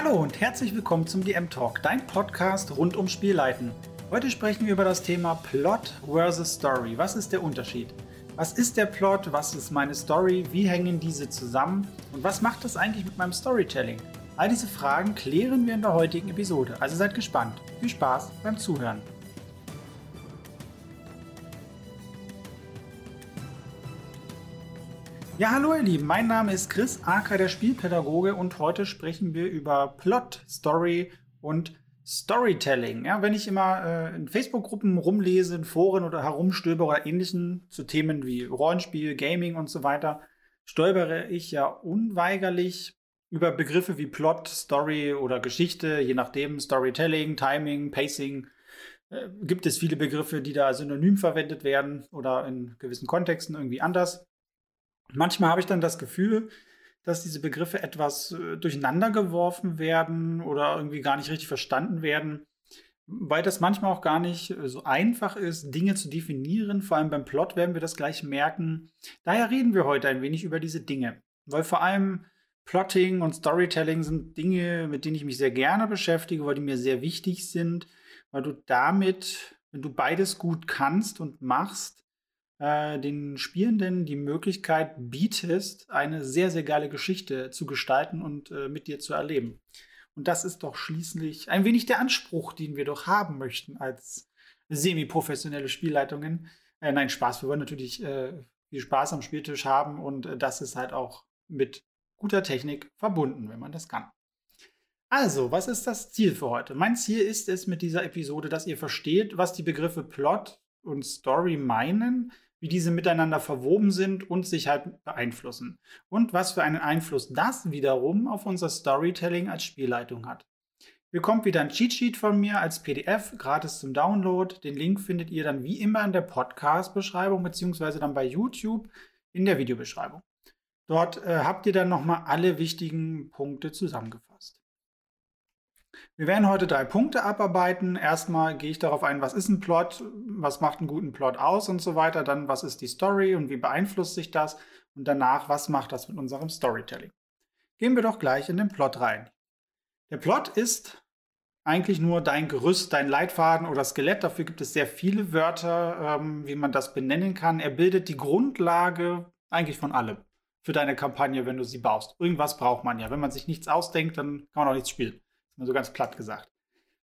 Hallo und herzlich willkommen zum DM Talk, dein Podcast rund um Spielleiten. Heute sprechen wir über das Thema Plot versus Story. Was ist der Unterschied? Was ist der Plot? Was ist meine Story? Wie hängen diese zusammen? Und was macht das eigentlich mit meinem Storytelling? All diese Fragen klären wir in der heutigen Episode, also seid gespannt. Viel Spaß beim Zuhören. Ja, hallo ihr Lieben, mein Name ist Chris Acker, der Spielpädagoge und heute sprechen wir über Plot, Story und Storytelling. Ja, wenn ich immer äh, in Facebook-Gruppen rumlese, in Foren oder herumstöbere oder ähnlichen zu Themen wie Rollenspiel, Gaming und so weiter, stolpere ich ja unweigerlich über Begriffe wie Plot, Story oder Geschichte, je nachdem, Storytelling, Timing, Pacing. Äh, gibt es viele Begriffe, die da synonym verwendet werden oder in gewissen Kontexten irgendwie anders. Manchmal habe ich dann das Gefühl, dass diese Begriffe etwas äh, durcheinander geworfen werden oder irgendwie gar nicht richtig verstanden werden, weil das manchmal auch gar nicht äh, so einfach ist, Dinge zu definieren. Vor allem beim Plot werden wir das gleich merken. Daher reden wir heute ein wenig über diese Dinge, weil vor allem Plotting und Storytelling sind Dinge, mit denen ich mich sehr gerne beschäftige, weil die mir sehr wichtig sind, weil du damit, wenn du beides gut kannst und machst, äh, den Spielenden die Möglichkeit bietest, eine sehr, sehr geile Geschichte zu gestalten und äh, mit dir zu erleben. Und das ist doch schließlich ein wenig der Anspruch, den wir doch haben möchten als semi-professionelle Spielleitungen. Äh, nein, Spaß. Wir wollen natürlich äh, viel Spaß am Spieltisch haben und äh, das ist halt auch mit guter Technik verbunden, wenn man das kann. Also, was ist das Ziel für heute? Mein Ziel ist es mit dieser Episode, dass ihr versteht, was die Begriffe Plot und Story meinen, wie diese miteinander verwoben sind und sich halt beeinflussen. Und was für einen Einfluss das wiederum auf unser Storytelling als Spielleitung hat. Ihr bekommt wieder ein Cheatsheet von mir als PDF, gratis zum Download. Den Link findet ihr dann wie immer in der Podcast-Beschreibung, beziehungsweise dann bei YouTube in der Videobeschreibung. Dort äh, habt ihr dann nochmal alle wichtigen Punkte zusammengefasst. Wir werden heute drei Punkte abarbeiten. Erstmal gehe ich darauf ein, was ist ein Plot, was macht einen guten Plot aus und so weiter. Dann, was ist die Story und wie beeinflusst sich das? Und danach, was macht das mit unserem Storytelling? Gehen wir doch gleich in den Plot rein. Der Plot ist eigentlich nur dein Gerüst, dein Leitfaden oder Skelett. Dafür gibt es sehr viele Wörter, ähm, wie man das benennen kann. Er bildet die Grundlage eigentlich von allem für deine Kampagne, wenn du sie baust. Irgendwas braucht man ja. Wenn man sich nichts ausdenkt, dann kann man auch nichts spielen. Mal so ganz platt gesagt.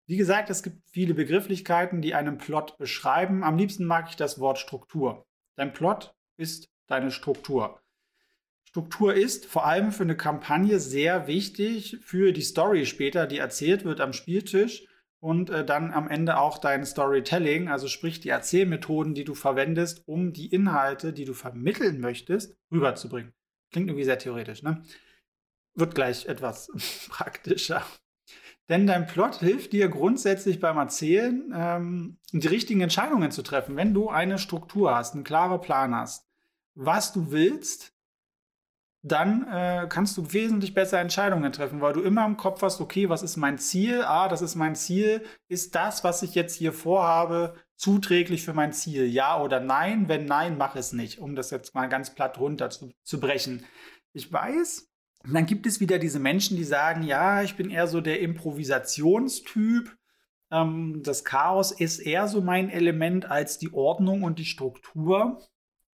Wie gesagt, es gibt viele Begrifflichkeiten, die einen Plot beschreiben. Am liebsten mag ich das Wort Struktur. Dein Plot ist deine Struktur. Struktur ist vor allem für eine Kampagne sehr wichtig für die Story später, die erzählt wird am Spieltisch und äh, dann am Ende auch dein Storytelling, also sprich die Erzählmethoden, die du verwendest, um die Inhalte, die du vermitteln möchtest, rüberzubringen. Klingt irgendwie sehr theoretisch, ne? Wird gleich etwas praktischer. Denn dein Plot hilft dir grundsätzlich beim Erzählen, ähm, die richtigen Entscheidungen zu treffen. Wenn du eine Struktur hast, einen klaren Plan hast, was du willst, dann äh, kannst du wesentlich besser Entscheidungen treffen, weil du immer im Kopf hast, okay, was ist mein Ziel? Ah, das ist mein Ziel. Ist das, was ich jetzt hier vorhabe, zuträglich für mein Ziel? Ja oder nein? Wenn nein, mach es nicht, um das jetzt mal ganz platt runter zu, zu brechen. Ich weiß, und dann gibt es wieder diese Menschen, die sagen, ja, ich bin eher so der Improvisationstyp. Ähm, das Chaos ist eher so mein Element als die Ordnung und die Struktur.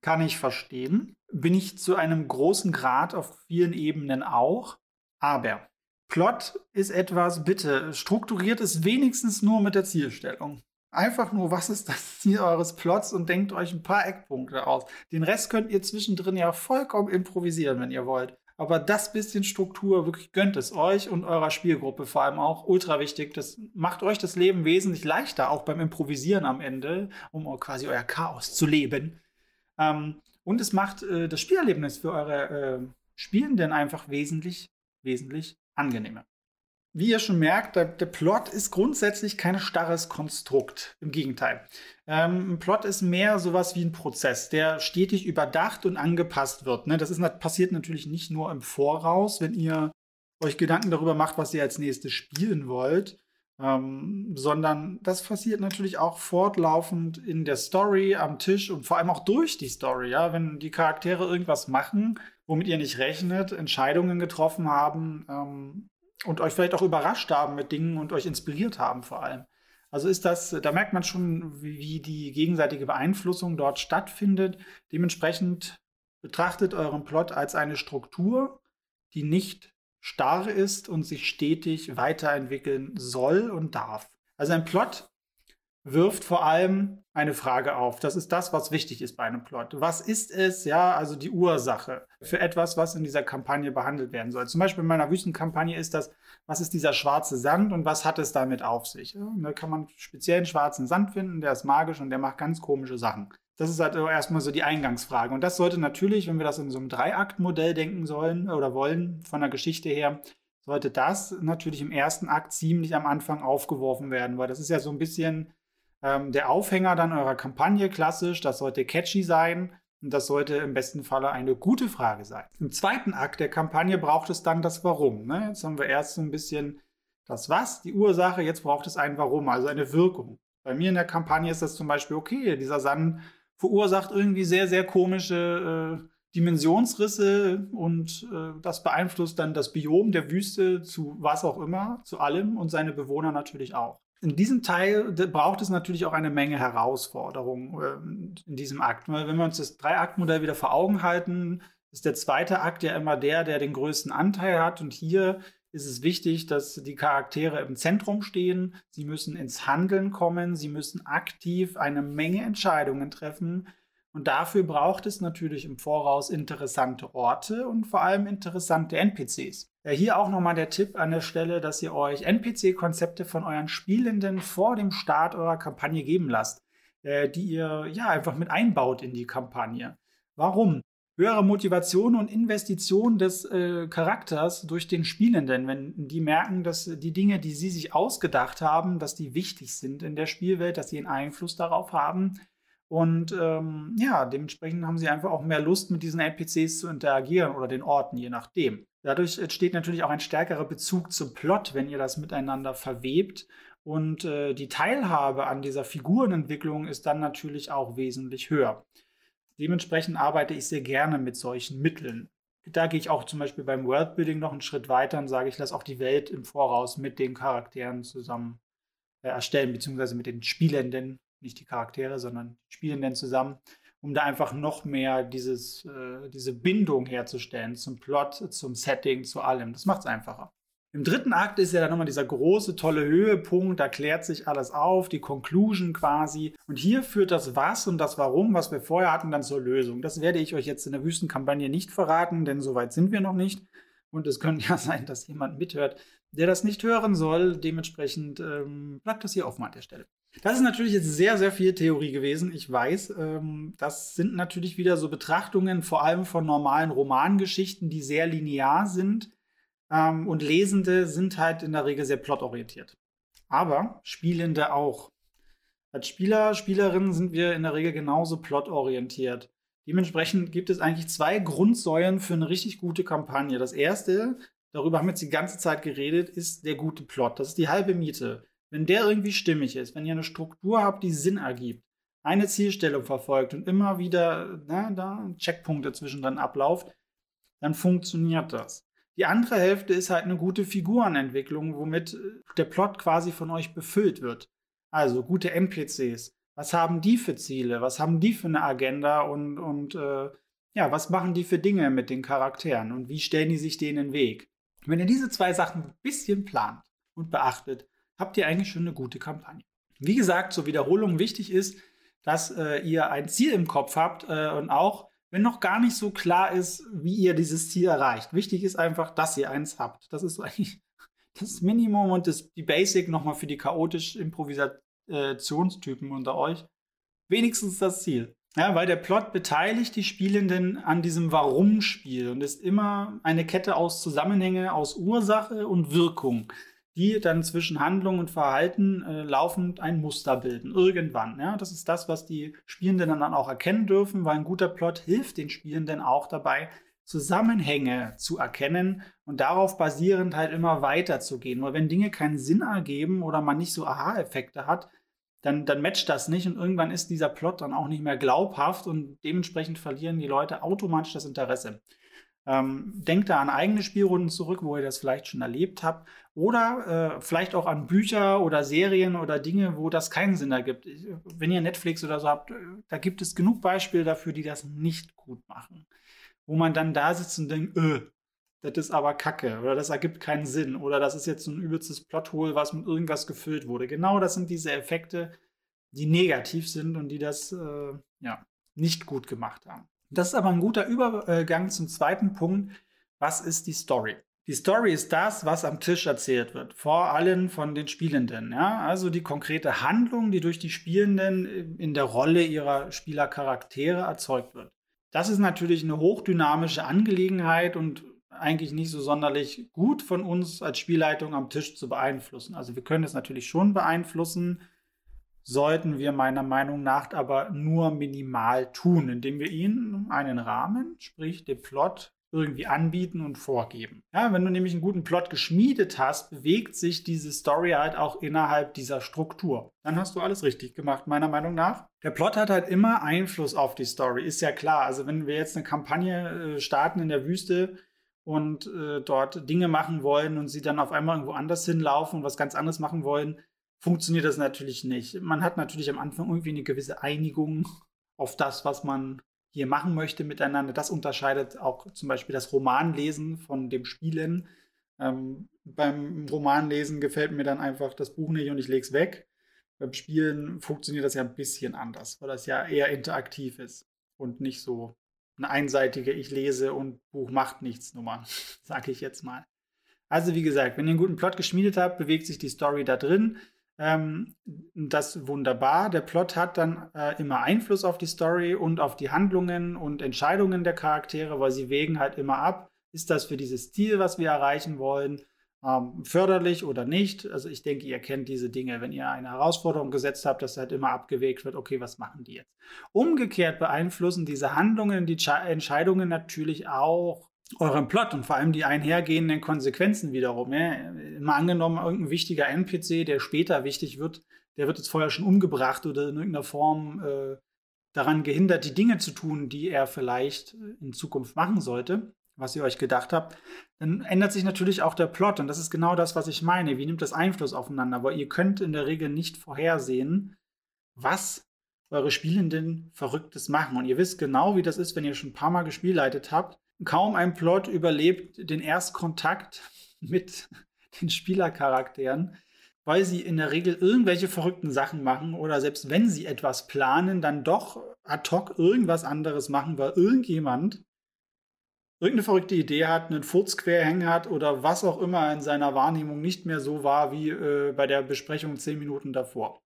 Kann ich verstehen. Bin ich zu einem großen Grad auf vielen Ebenen auch. Aber Plot ist etwas, bitte, strukturiert es wenigstens nur mit der Zielstellung. Einfach nur, was ist das Ziel eures Plots und denkt euch ein paar Eckpunkte aus. Den Rest könnt ihr zwischendrin ja vollkommen improvisieren, wenn ihr wollt. Aber das bisschen Struktur, wirklich gönnt es euch und eurer Spielgruppe vor allem auch. Ultra wichtig. Das macht euch das Leben wesentlich leichter, auch beim Improvisieren am Ende, um quasi euer Chaos zu leben. Ähm, und es macht äh, das Spielerlebnis für eure äh, Spielenden einfach wesentlich, wesentlich angenehmer. Wie ihr schon merkt, der, der, Plot ist grundsätzlich kein starres Konstrukt. Im Gegenteil. Ähm, ein Plot ist mehr sowas wie ein Prozess, der stetig überdacht und angepasst wird. Ne? Das ist, passiert natürlich nicht nur im Voraus, wenn ihr euch Gedanken darüber macht, was ihr als nächstes spielen wollt, ähm, sondern das passiert natürlich auch fortlaufend in der Story, am Tisch und vor allem auch durch die Story. Ja? Wenn die Charaktere irgendwas machen, womit ihr nicht rechnet, Entscheidungen getroffen haben, ähm, und euch vielleicht auch überrascht haben mit Dingen und euch inspiriert haben vor allem. Also ist das, da merkt man schon, wie, die gegenseitige Beeinflussung dort stattfindet. Dementsprechend betrachtet euren Plot als eine Struktur, die nicht starr ist und sich stetig weiterentwickeln soll und darf. Also ein Plot wirft vor allem eine Frage auf. Das ist das, was wichtig ist bei einem Plot. Was ist es, ja, also die Ursache für etwas, was in dieser Kampagne behandelt werden soll? Zum Beispiel in meiner Wüstenkampagne ist das, was ist dieser schwarze Sand und was hat es damit auf sich? Ja, da kann man speziell einen schwarzen Sand finden, der ist magisch und der macht ganz komische Sachen. Das ist halt erstmal so die Eingangsfrage. Und das sollte natürlich, wenn wir das in so einem Dreiaktmodell denken sollen oder wollen, von der Geschichte her, sollte das natürlich im ersten Akt ziemlich am Anfang aufgeworfen werden, weil das ist ja so ein bisschen ähm, der Aufhänger dann eurer Kampagne klassisch, das sollte catchy sein und das sollte im besten Falle eine gute Frage sein. Im zweiten Akt der Kampagne braucht es dann das Warum. Ne? Jetzt haben wir erst so ein bisschen das Was, die Ursache, jetzt braucht es ein Warum, also eine Wirkung. Bei mir in der Kampagne ist das zum Beispiel okay, dieser Sand verursacht irgendwie sehr, sehr komische äh, Dimensionsrisse und äh, das beeinflusst dann das Biom der Wüste zu was auch immer, zu allem und seine Bewohner natürlich auch in diesem Teil braucht es natürlich auch eine Menge Herausforderungen äh, in diesem Akt. Wenn wir uns das Drei-Akt-Modell wieder vor Augen halten, ist der zweite Akt ja immer der, der den größten Anteil hat. Und hier ist es wichtig, dass die Charaktere im Zentrum stehen. Sie müssen ins Handeln kommen. Sie müssen aktiv eine Menge Entscheidungen treffen. Und dafür braucht es natürlich im Voraus interessante Orte und vor allem interessante NPCs. Hier auch nochmal der Tipp an der Stelle, dass ihr euch NPC-Konzepte von euren Spielenden vor dem Start eurer Kampagne geben lasst, äh, die ihr ja einfach mit einbaut in die Kampagne. Warum? Höhere Motivation und Investition des äh, Charakters durch den Spielenden, wenn die merken, dass die Dinge, die sie sich ausgedacht haben, dass die wichtig sind in der Spielwelt, dass sie einen Einfluss darauf haben, und ähm, ja, dementsprechend haben sie einfach auch mehr Lust, mit diesen NPCs zu interagieren oder den Orten, je nachdem. Dadurch entsteht natürlich auch ein stärkerer Bezug zum Plot, wenn ihr das miteinander verwebt. Und äh, die Teilhabe an dieser Figurenentwicklung ist dann natürlich auch wesentlich höher. Dementsprechend arbeite ich sehr gerne mit solchen Mitteln. Da gehe ich auch zum Beispiel beim Worldbuilding noch einen Schritt weiter und sage, ich lasse auch die Welt im Voraus mit den Charakteren zusammen äh, erstellen, beziehungsweise mit den Spielenden nicht die Charaktere, sondern die Spielenden zusammen, um da einfach noch mehr dieses, äh, diese Bindung herzustellen zum Plot, zum Setting, zu allem. Das macht es einfacher. Im dritten Akt ist ja dann nochmal dieser große, tolle Höhepunkt, da klärt sich alles auf, die Conclusion quasi. Und hier führt das Was und das Warum, was wir vorher hatten, dann zur Lösung. Das werde ich euch jetzt in der Wüstenkampagne nicht verraten, denn so weit sind wir noch nicht. Und es könnte ja sein, dass jemand mithört, der das nicht hören soll. Dementsprechend ähm, bleibt das hier offen an der Stelle. Das ist natürlich jetzt sehr, sehr viel Theorie gewesen. Ich weiß, ähm, das sind natürlich wieder so Betrachtungen, vor allem von normalen Romangeschichten, die sehr linear sind. Ähm, und Lesende sind halt in der Regel sehr plotorientiert. Aber Spielende auch. Als Spieler, Spielerinnen sind wir in der Regel genauso plotorientiert. Dementsprechend gibt es eigentlich zwei Grundsäulen für eine richtig gute Kampagne. Das erste, darüber haben wir jetzt die ganze Zeit geredet, ist der gute Plot. Das ist die halbe Miete. Wenn der irgendwie stimmig ist, wenn ihr eine Struktur habt, die Sinn ergibt, eine Zielstellung verfolgt und immer wieder na, ne, da Checkpunkte zwischendrin ablauft, dann funktioniert das. Die andere Hälfte ist halt eine gute Figurenentwicklung, womit äh, der Plot quasi von euch befüllt wird. Also gute NPCs. Was haben die für Ziele? Was haben die für eine Agenda? Und, und äh, ja, was machen die für Dinge mit den Charakteren? Und wie stellen die sich denen in den Weg? Wenn ihr diese zwei Sachen ein bisschen plant und beachtet, habt ihr eigentlich schon eine gute Kampagne. Wie gesagt, zur Wiederholung wichtig ist, dass äh, ihr ein Ziel im Kopf habt äh, und auch, wenn noch gar nicht so klar ist, wie ihr dieses Ziel erreicht. Wichtig ist einfach, dass ihr eins habt. Das ist eigentlich das Minimum und das, die Basic nochmal für die chaotisch Improvisationstypen unter euch. Wenigstens das Ziel. Ja, weil der Plot beteiligt die Spielenden an diesem Warum-Spiel und ist immer eine Kette aus Zusammenhänge, aus Ursache und Wirkung die dann zwischen Handlung und Verhalten äh, laufend ein Muster bilden. Irgendwann. Ja? Das ist das, was die Spielenden dann auch erkennen dürfen, weil ein guter Plot hilft den Spielenden auch dabei, Zusammenhänge zu erkennen und darauf basierend halt immer weiterzugehen. Weil wenn Dinge keinen Sinn ergeben oder man nicht so Aha-Effekte hat, dann, dann matcht das nicht und irgendwann ist dieser Plot dann auch nicht mehr glaubhaft und dementsprechend verlieren die Leute automatisch das Interesse. Ähm, denkt da an eigene Spielrunden zurück, wo ihr das vielleicht schon erlebt habt. Oder äh, vielleicht auch an Bücher oder Serien oder Dinge, wo das keinen Sinn ergibt. Wenn ihr Netflix oder so habt, äh, da gibt es genug Beispiele dafür, die das nicht gut machen. Wo man dann da sitzt und denkt, öh, das ist aber Kacke oder das ergibt keinen Sinn oder das ist jetzt so ein übelstes Plothole, was mit irgendwas gefüllt wurde. Genau das sind diese Effekte, die negativ sind und die das äh, ja, nicht gut gemacht haben. Das ist aber ein guter Übergang zum zweiten Punkt. Was ist die Story? Die Story ist das, was am Tisch erzählt wird, vor allem von den Spielenden. Ja? Also die konkrete Handlung, die durch die Spielenden in der Rolle ihrer Spielercharaktere erzeugt wird. Das ist natürlich eine hochdynamische Angelegenheit und eigentlich nicht so sonderlich gut von uns als Spielleitung am Tisch zu beeinflussen. Also wir können es natürlich schon beeinflussen, sollten wir meiner Meinung nach aber nur minimal tun, indem wir ihnen einen Rahmen, sprich den Plot, irgendwie anbieten und vorgeben. Ja, wenn du nämlich einen guten Plot geschmiedet hast, bewegt sich diese Story halt auch innerhalb dieser Struktur. Dann hast du alles richtig gemacht, meiner Meinung nach. Der Plot hat halt immer Einfluss auf die Story, ist ja klar. Also wenn wir jetzt eine Kampagne äh, starten in der Wüste, und äh, dort Dinge machen wollen und sie dann auf einmal irgendwo anders hinlaufen und was ganz anderes machen wollen, funktioniert das natürlich nicht. Man hat natürlich am Anfang irgendwie eine gewisse Einigung auf das, was man hier machen möchte miteinander. Das unterscheidet auch zum Beispiel das Romanlesen von dem Spielen. Ähm, beim Romanlesen gefällt mir dann einfach das Buch nicht und ich lege es weg. Beim Spielen funktioniert das ja ein bisschen anders, weil das ja eher interaktiv ist und nicht so eine einseitige Ich lese und Buch macht nichts Nummer, sage ich jetzt mal. Also wie gesagt, wenn ihr einen guten Plot geschmiedet habt, bewegt sich die Story da drin. Ähm, das wunderbar. Der Plot hat dann äh, immer Einfluss auf die Story und auf die Handlungen und Entscheidungen der Charaktere, weil sie wägen halt immer ab, ist das für dieses Ziel, was wir erreichen wollen, ähm, förderlich oder nicht. Also ich denke, ihr kennt diese Dinge, wenn ihr eine Herausforderung gesetzt habt, dass halt immer abgewegt wird, okay, was machen die jetzt? Umgekehrt beeinflussen diese Handlungen, die Entscheidungen natürlich auch euren Plot und vor allem die einhergehenden Konsequenzen wiederum. Ja. Immer angenommen, irgendein wichtiger NPC, der später wichtig wird, der wird jetzt vorher schon umgebracht oder in irgendeiner Form äh, daran gehindert, die Dinge zu tun, die er vielleicht in Zukunft machen sollte, was ihr euch gedacht habt, dann ändert sich natürlich auch der Plot. Und das ist genau das, was ich meine. Wie nimmt das Einfluss aufeinander? Weil ihr könnt in der Regel nicht vorhersehen, was eure Spielenden Verrücktes machen. Und ihr wisst genau, wie das ist, wenn ihr schon ein paar Mal gespielleitet habt kaum ein Plot überlebt den Erstkontakt mit den Spielercharakteren, weil sie in der Regel irgendwelche verrückten Sachen machen oder selbst wenn sie etwas planen, dann doch ad hoc irgendwas anderes machen, weil irgendjemand irgendeine verrückte Idee hat, einen Furz quer hängen hat oder was auch immer in seiner Wahrnehmung nicht mehr so war wie äh, bei der Besprechung zehn Minuten davor.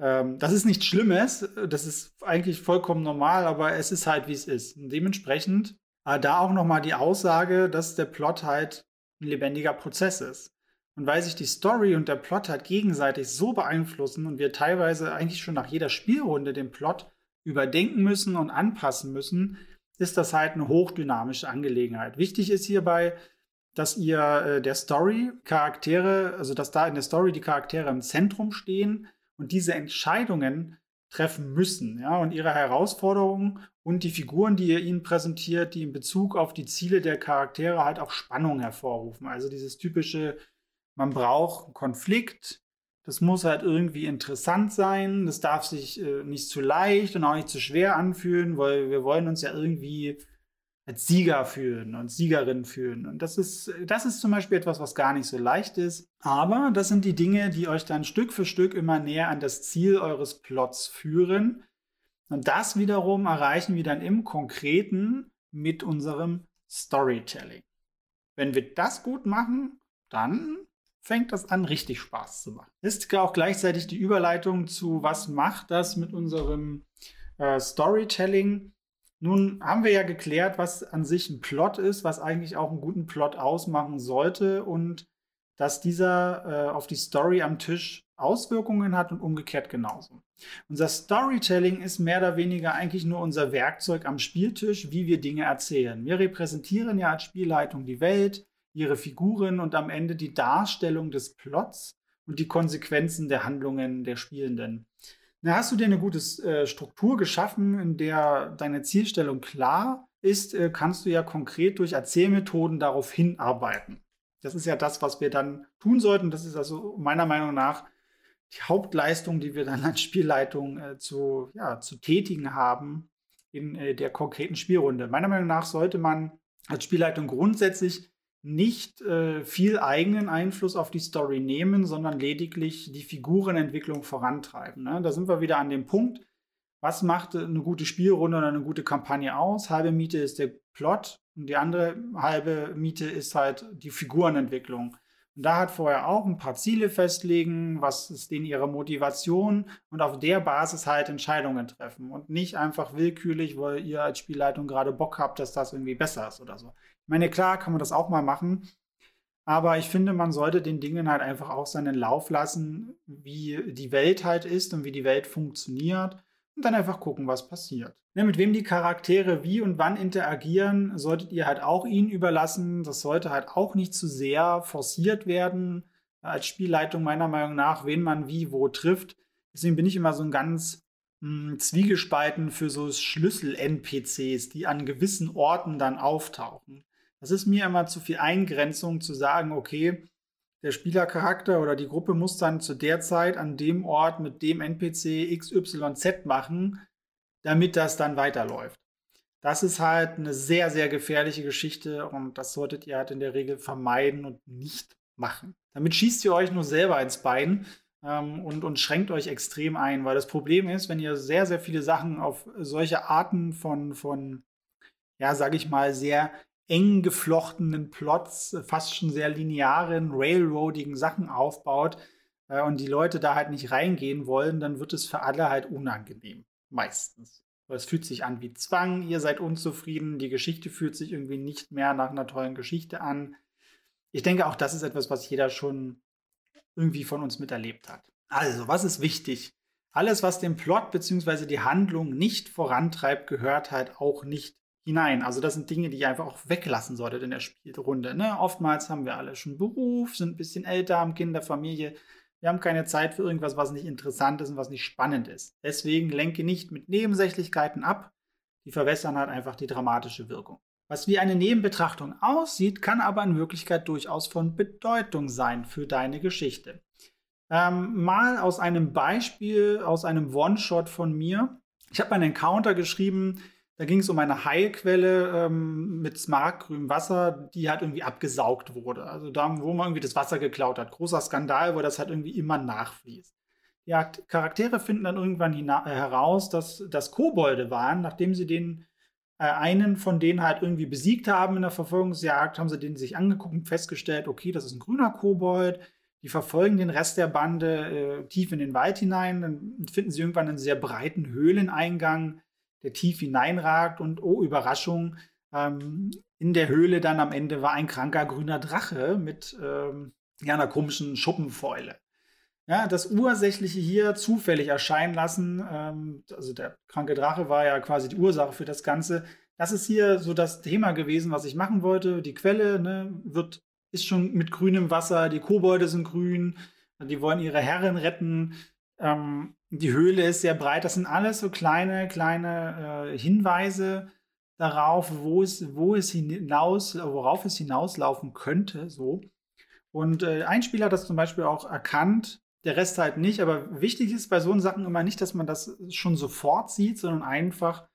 Ähm, das ist nichts Schlimmes, das ist eigentlich vollkommen normal, aber es ist halt wie es ist. Und dementsprechend aber da auch nochmal die Aussage, dass der Plot halt ein lebendiger Prozess ist. Und weil sich die Story und der Plot halt gegenseitig so beeinflussen und wir teilweise eigentlich schon nach jeder Spielrunde den Plot überdenken müssen und anpassen müssen, ist das halt eine hochdynamische Angelegenheit. Wichtig ist hierbei, dass ihr äh, der Story Charaktere, also dass da in der Story die Charaktere im Zentrum stehen und diese Entscheidungen treffen müssen, ja, und ihre Herausforderungen und die Figuren, die ihr ihnen präsentiert, die in Bezug auf die Ziele der Charaktere halt auch Spannung hervorrufen. Also dieses typische, man braucht einen Konflikt, das muss halt irgendwie interessant sein, das darf sich äh, nicht zu leicht und auch nicht zu schwer anfühlen, weil wir wollen uns ja irgendwie als Sieger fühlen und Siegerin fühlen. Und das ist, das ist zum Beispiel etwas, was gar nicht so leicht ist. Aber das sind die Dinge, die euch dann Stück für Stück immer näher an das Ziel eures Plots führen. Und das wiederum erreichen wir dann im Konkreten mit unserem Storytelling. Wenn wir das gut machen, dann fängt das an, richtig Spaß zu machen. Ist auch gleichzeitig die Überleitung zu, was macht das mit unserem äh, Storytelling? Nun haben wir ja geklärt, was an sich ein Plot ist, was eigentlich auch einen guten Plot ausmachen sollte und dass dieser äh, auf die Story am Tisch Auswirkungen hat und umgekehrt genauso. Unser Storytelling ist mehr oder weniger eigentlich nur unser Werkzeug am Spieltisch, wie wir Dinge erzählen. Wir repräsentieren ja als Spielleitung die Welt, ihre Figuren und am Ende die Darstellung des Plots und die Konsequenzen der Handlungen der Spielenden. Na, hast du dir eine gute äh, Struktur geschaffen, in der deine Zielstellung klar ist, äh, kannst du ja konkret durch Erzählmethoden darauf hinarbeiten. Das ist ja das, was wir dann tun sollten. Das ist also meiner Meinung nach die Hauptleistung, die wir dann als Spielleitung äh, zu, ja, zu tätigen haben in äh, der konkreten Spielrunde. Meiner Meinung nach sollte man als Spielleitung grundsätzlich nicht äh, viel eigenen Einfluss auf die Story nehmen, sondern lediglich die Figurenentwicklung vorantreiben. Ne? Da sind wir wieder an dem Punkt, was macht eine gute Spielrunde oder eine gute Kampagne aus? Halbe Miete ist der Plot und die andere halbe Miete ist halt die Figurenentwicklung. Und da hat vorher auch ein paar Ziele festlegen, was ist denen ihre Motivation und auf der Basis halt Entscheidungen treffen und nicht einfach willkürlich, weil ihr als Spielleitung gerade Bock habt, dass das irgendwie besser ist oder so. Ich meine, klar kann man das auch mal machen, aber ich finde, man sollte den Dingen halt einfach auch seinen Lauf lassen, wie die Welt halt ist und wie die Welt funktioniert und dann einfach gucken, was passiert. Ja, mit wem die Charaktere wie und wann interagieren, solltet ihr halt auch ihnen überlassen. Das sollte halt auch nicht zu sehr forciert werden als Spielleitung meiner Meinung nach, wen man wie wo trifft. Deswegen bin ich immer so ein ganz mh, hm, Zwiegespalten für so Schlüssel-NPCs, die an gewissen Orten dann auftauchen. Das ist mir immer zu viel Eingrenzung zu sagen, okay, der Spielercharakter oder die Gruppe muss dann zu der Zeit an dem Ort mit dem NPC XYZ machen, damit das dann weiterläuft. Das ist halt eine sehr, sehr gefährliche Geschichte und das solltet ihr halt in der Regel vermeiden und nicht machen. Damit schießt ihr euch nur selber ins Bein ähm, und, und schränkt euch extrem ein, weil das Problem ist, wenn ihr sehr, sehr viele Sachen auf solche Arten von, von ja, sag ich mal, sehr eng geflochtenen Plots, fast schon sehr linearen, railroadigen Sachen aufbaut äh, und die Leute da halt nicht reingehen wollen, dann wird es für alle halt unangenehm. Meistens. Es fühlt sich an wie Zwang, ihr seid unzufrieden, die Geschichte fühlt sich irgendwie nicht mehr nach einer tollen Geschichte an. Ich denke, auch das ist etwas, was jeder schon irgendwie von uns miterlebt hat. Also, was ist wichtig? Alles, was den Plot bzw. die Handlung nicht vorantreibt, gehört halt auch nicht hinein. Also das sind Dinge, die ihr einfach auch weglassen solltet in der Spielrunde. Ne? Oftmals haben wir alle schon Beruf, sind ein bisschen älter, haben Kinder, Familie. Wir haben keine Zeit für irgendwas, was nicht interessant ist und was nicht spannend ist. Deswegen lenke nicht mit Nebensächlichkeiten ab. Die verwässern halt einfach die dramatische Wirkung. Was wie eine Nebenbetrachtung aussieht, kann aber in Wirklichkeit durchaus von Bedeutung sein für deine Geschichte. Ähm, mal aus einem Beispiel, aus einem One-Shot von mir. Ich habe einen Encounter geschrieben, da ging es um eine Heilquelle ähm, mit smaragdgrünem Wasser, die halt irgendwie abgesaugt wurde. Also da, wo man irgendwie das Wasser geklaut hat. Großer Skandal, wo das halt irgendwie immer nachfließt. Die Charaktere finden dann irgendwann äh, heraus, dass das Kobolde waren, nachdem sie den äh, einen von denen halt irgendwie besiegt haben in der Verfolgungsjagd, haben sie den sich angeguckt und festgestellt, okay, das ist ein grüner Kobold. Die verfolgen den Rest der Bande äh, tief in den Wald hinein. Dann finden sie irgendwann einen sehr breiten Höhleneingang der tief hineinragt und oh, Überraschung, ähm, in der Höhle dann am Ende war ein kranker grüner Drache mit ähm, ja, einer komischen Schuppenfäule. Ja, das Ursächliche hier zufällig erscheinen lassen, ähm, also der kranke Drache war ja quasi die Ursache für das Ganze. Das ist hier so das Thema gewesen, was ich machen wollte. Die Quelle ne, wird, ist schon mit grünem Wasser, die Kobolde sind grün, die wollen ihre Herren retten. Ähm, die Höhle ist sehr breit. Das sind alles so kleine, kleine äh, Hinweise darauf, wo es, wo es hinaus, worauf es hinauslaufen könnte. So. Und äh, ein Spieler hat das zum Beispiel auch erkannt, der Rest halt nicht. Aber wichtig ist bei so Sachen immer nicht, dass man das schon sofort sieht, sondern einfach,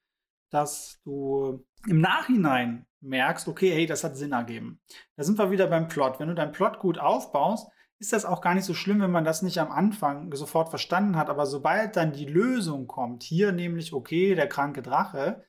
dass du im Nachhinein merkst, okay, hey, das hat Sinn ergeben. Da sind wir wieder beim Plot. Wenn du deinen Plot gut aufbaust, ist das auch gar nicht so schlimm, wenn man das nicht am Anfang sofort verstanden hat. Aber sobald dann die Lösung kommt, hier nämlich, okay, der kranke Drache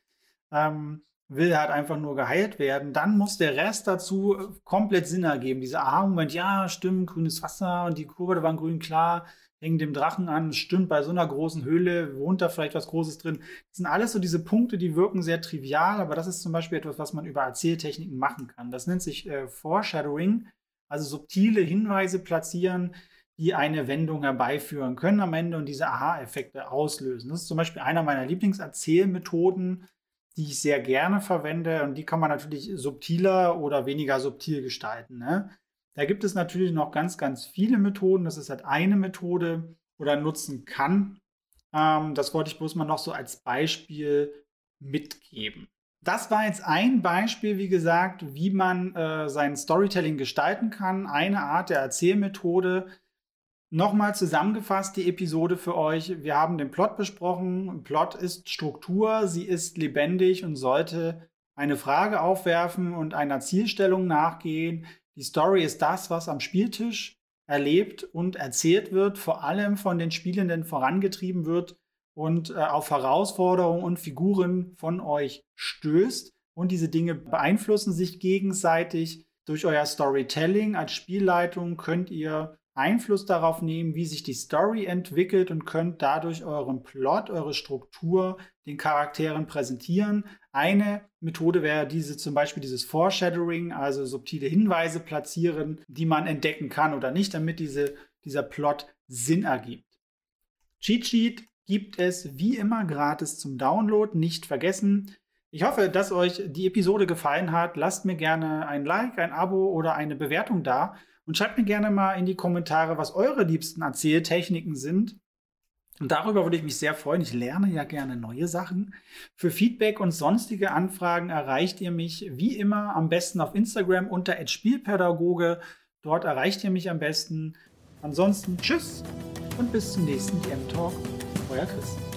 ähm, will halt einfach nur geheilt werden, dann muss der Rest dazu äh, komplett Sinn ergeben. Dieser Aha-Moment, ja, stimmt, grünes Wasser und die Kurve waren grün, klar, hängen dem Drachen an, stimmt, bei so einer großen Höhle wohnt da vielleicht was Großes drin. Das sind alles so diese Punkte, die wirken sehr trivial, aber das ist zum Beispiel etwas, was man über Erzähltechniken machen kann. Das nennt sich äh, Foreshadowing also subtile Hinweise platzieren, die eine Wendung herbeiführen können am Ende und diese Aha-Effekte auslösen. Das ist zum Beispiel einer meiner Lieblingserzählmethoden, die ich sehr gerne verwende und die kann man natürlich subtiler oder weniger subtil gestalten. Ne? Da gibt es natürlich noch ganz, ganz viele Methoden. Das ist halt eine Methode oder nutzen kann. Ähm, das wollte ich bloß mal noch so als Beispiel mitgeben. Das war jetzt ein Beispiel, wie gesagt, wie man äh, sein Storytelling gestalten kann. Eine Art der Erzählmethode. Nochmal zusammengefasst die Episode für euch. Wir haben den Plot besprochen. Plot ist Struktur, sie ist lebendig und sollte eine Frage aufwerfen und einer Zielstellung nachgehen. Die Story ist das, was am Spieltisch erlebt und erzählt wird, vor allem von den Spielenden vorangetrieben wird und äh, auf Herausforderungen und Figuren von euch stößt. Und diese Dinge beeinflussen sich gegenseitig. Durch euer Storytelling als Spielleitung könnt ihr Einfluss darauf nehmen, wie sich die Story entwickelt und könnt dadurch euren Plot, eure Struktur den Charakteren präsentieren. Eine Methode wäre diese zum Beispiel dieses Foreshadowing, also subtile Hinweise platzieren, die man entdecken kann oder nicht, damit diese, dieser Plot Sinn ergibt. Cheat Sheet gibt es wie immer gratis zum Download, nicht vergessen. Ich hoffe, dass euch die Episode gefallen hat. Lasst mir gerne ein Like, ein Abo oder eine Bewertung da. Und schreibt mir gerne mal in die Kommentare, was eure liebsten Erzähltechniken sind. Und darüber würde ich mich sehr freuen. Ich lerne ja gerne neue Sachen. Für Feedback und sonstige Anfragen erreicht ihr mich wie immer am besten auf Instagram unter Spielpädagoge. Dort erreicht ihr mich am besten. Ansonsten tschüss und bis zum nächsten DM Talk. Euer Chris.